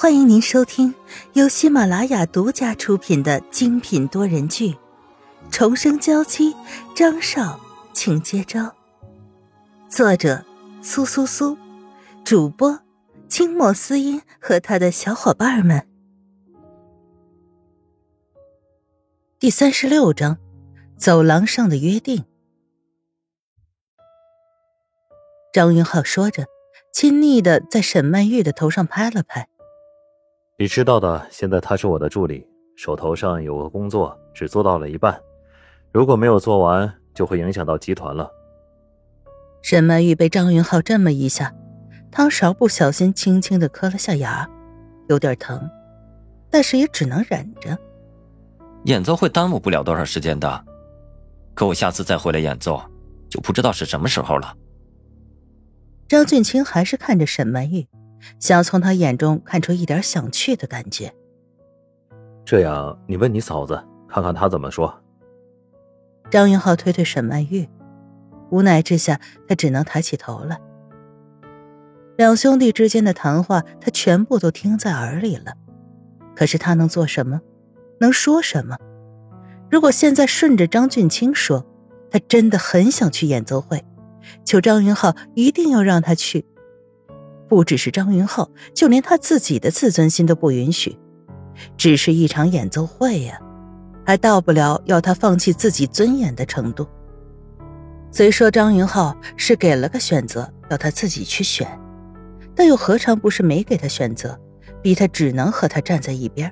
欢迎您收听由喜马拉雅独家出品的精品多人剧《重生娇妻》，张少，请接招。作者：苏苏苏，主播：清末思音和他的小伙伴们。第三十六章：走廊上的约定。张云浩说着，亲昵的在沈曼玉的头上拍了拍。你知道的，现在他是我的助理，手头上有个工作只做到了一半，如果没有做完，就会影响到集团了。沈曼玉被张云浩这么一下，汤勺不小心轻轻的磕了下牙，有点疼，但是也只能忍着。演奏会耽误不了多少时间的，可我下次再回来演奏，就不知道是什么时候了。张俊清还是看着沈曼玉。想从他眼中看出一点想去的感觉。这样，你问你嫂子，看看她怎么说。张云浩推推沈曼玉，无奈之下，他只能抬起头来。两兄弟之间的谈话，他全部都听在耳里了。可是他能做什么？能说什么？如果现在顺着张俊清说，他真的很想去演奏会，求张云浩一定要让他去。不只是张云浩，就连他自己的自尊心都不允许。只是一场演奏会呀，还到不了要他放弃自己尊严的程度。虽说张云浩是给了个选择，要他自己去选，但又何尝不是没给他选择，逼他只能和他站在一边？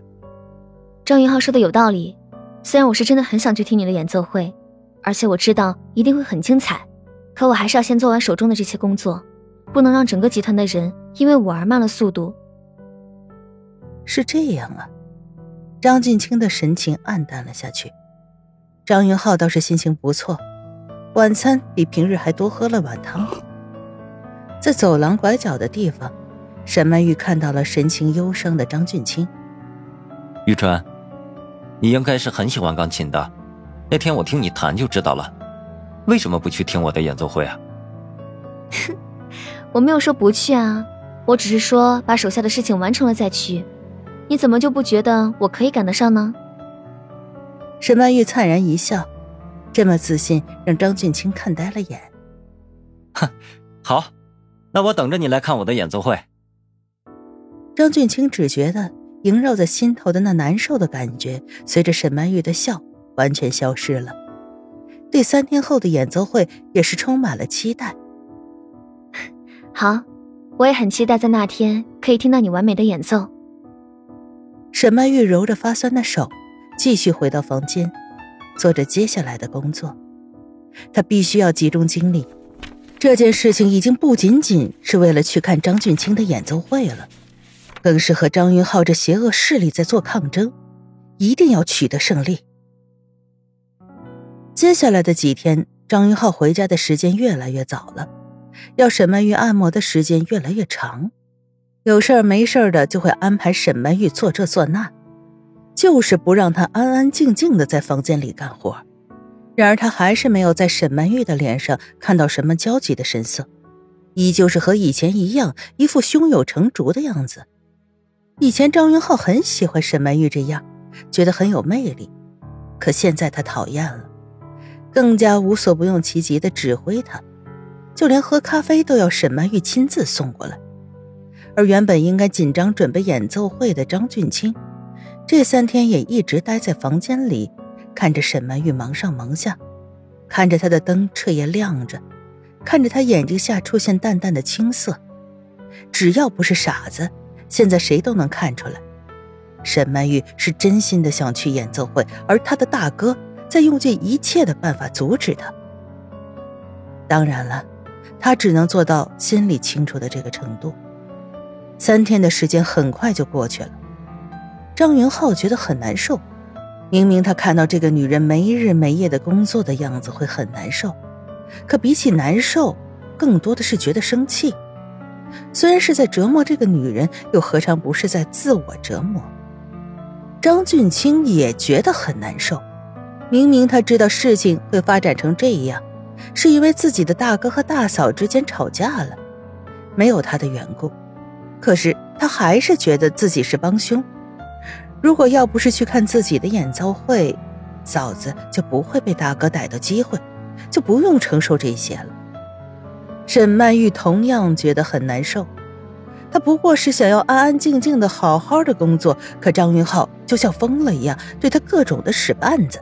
张云浩说的有道理，虽然我是真的很想去听你的演奏会，而且我知道一定会很精彩，可我还是要先做完手中的这些工作。不能让整个集团的人因为我而慢了速度。是这样啊，张俊清的神情黯淡了下去。张云浩倒是心情不错，晚餐比平日还多喝了碗汤。在走廊拐角的地方，沈曼玉看到了神情忧伤的张俊清。玉川，你应该是很喜欢钢琴的，那天我听你弹就知道了。为什么不去听我的演奏会啊？哼。我没有说不去啊，我只是说把手下的事情完成了再去。你怎么就不觉得我可以赶得上呢？沈曼玉灿然一笑，这么自信让张俊清看呆了眼。哼，好，那我等着你来看我的演奏会。张俊清只觉得萦绕在心头的那难受的感觉，随着沈曼玉的笑完全消失了。对三天后的演奏会也是充满了期待。好，我也很期待在那天可以听到你完美的演奏。沈曼玉揉着发酸的手，继续回到房间，做着接下来的工作。她必须要集中精力。这件事情已经不仅仅是为了去看张俊清的演奏会了，更是和张云浩这邪恶势力在做抗争，一定要取得胜利。接下来的几天，张云浩回家的时间越来越早了。要沈曼玉按摩的时间越来越长，有事儿没事儿的就会安排沈曼玉做这做那，就是不让她安安静静的在房间里干活。然而他还是没有在沈曼玉的脸上看到什么焦急的神色，依旧是和以前一样，一副胸有成竹的样子。以前张云浩很喜欢沈曼玉这样，觉得很有魅力，可现在他讨厌了，更加无所不用其极的指挥他。就连喝咖啡都要沈曼玉亲自送过来，而原本应该紧张准备演奏会的张俊清，这三天也一直待在房间里，看着沈曼玉忙上忙下，看着她的灯彻夜亮着，看着她眼睛下出现淡淡的青色。只要不是傻子，现在谁都能看出来，沈曼玉是真心的想去演奏会，而她的大哥在用尽一切的办法阻止她。当然了。他只能做到心里清楚的这个程度。三天的时间很快就过去了，张云浩觉得很难受。明明他看到这个女人没日没夜的工作的样子会很难受，可比起难受，更多的是觉得生气。虽然是在折磨这个女人，又何尝不是在自我折磨？张俊清也觉得很难受。明明他知道事情会发展成这样。是因为自己的大哥和大嫂之间吵架了，没有他的缘故，可是他还是觉得自己是帮凶。如果要不是去看自己的演奏会，嫂子就不会被大哥逮到机会，就不用承受这些了。沈曼玉同样觉得很难受，她不过是想要安安静静的好好的工作，可张云浩就像疯了一样，对她各种的使绊子，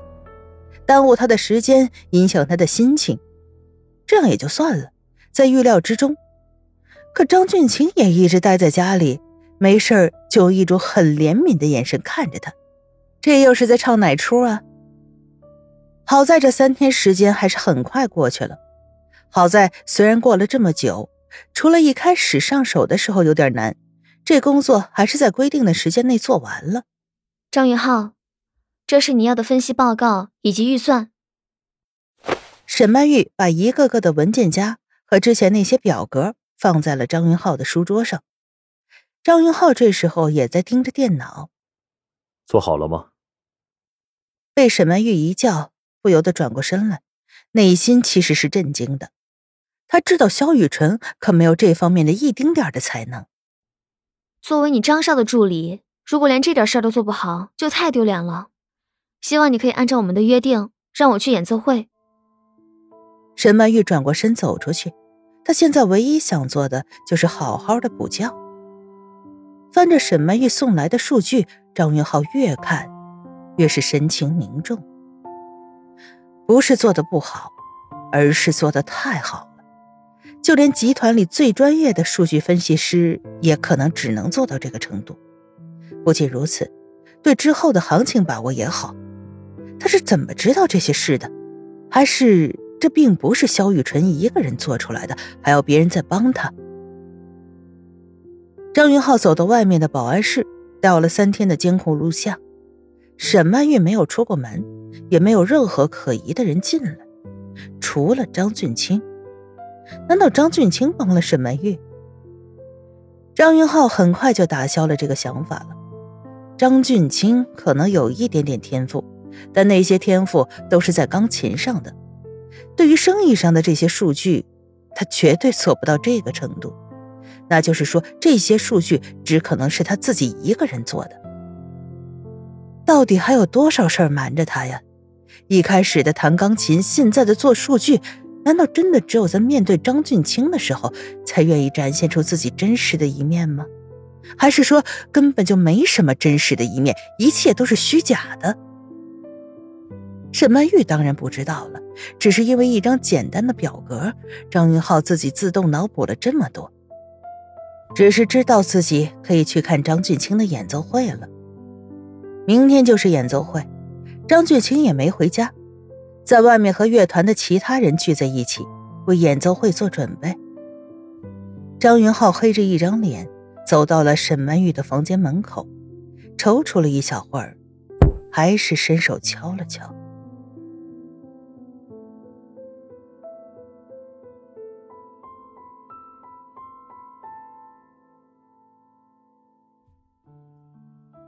耽误她的时间，影响她的心情。这样也就算了，在预料之中。可张俊清也一直待在家里，没事就用一种很怜悯的眼神看着他，这又是在唱哪出啊？好在这三天时间还是很快过去了。好在虽然过了这么久，除了一开始上手的时候有点难，这工作还是在规定的时间内做完了。张云浩，这是你要的分析报告以及预算。沈曼玉把一个个的文件夹和之前那些表格放在了张云浩的书桌上。张云浩这时候也在盯着电脑。做好了吗？被沈曼玉一叫。不由得转过身来，内心其实是震惊的。他知道萧雨辰可没有这方面的一丁点的才能。作为你张少的助理，如果连这点事儿都做不好，就太丢脸了。希望你可以按照我们的约定，让我去演奏会。沈曼玉转过身走出去，她现在唯一想做的就是好好的补觉。翻着沈曼玉送来的数据，张云浩越看越是神情凝重。不是做的不好，而是做的太好了。就连集团里最专业的数据分析师，也可能只能做到这个程度。不仅如此，对之后的行情把握也好。他是怎么知道这些事的？还是这并不是萧雨辰一个人做出来的，还有别人在帮他？张云浩走到外面的保安室，调了三天的监控录像。沈曼玉没有出过门，也没有任何可疑的人进来，除了张俊清。难道张俊清帮了沈曼玉？张云浩很快就打消了这个想法了。张俊清可能有一点点天赋，但那些天赋都是在钢琴上的。对于生意上的这些数据，他绝对做不到这个程度。那就是说，这些数据只可能是他自己一个人做的。到底还有多少事儿瞒着他呀？一开始的弹钢琴，现在的做数据，难道真的只有在面对张俊清的时候才愿意展现出自己真实的一面吗？还是说根本就没什么真实的一面，一切都是虚假的？沈曼玉当然不知道了，只是因为一张简单的表格，张云浩自己自动脑补了这么多，只是知道自己可以去看张俊清的演奏会了。明天就是演奏会，张俊清也没回家，在外面和乐团的其他人聚在一起，为演奏会做准备。张云浩黑着一张脸走到了沈曼玉的房间门口，踌躇了一小会儿，还是伸手敲了敲。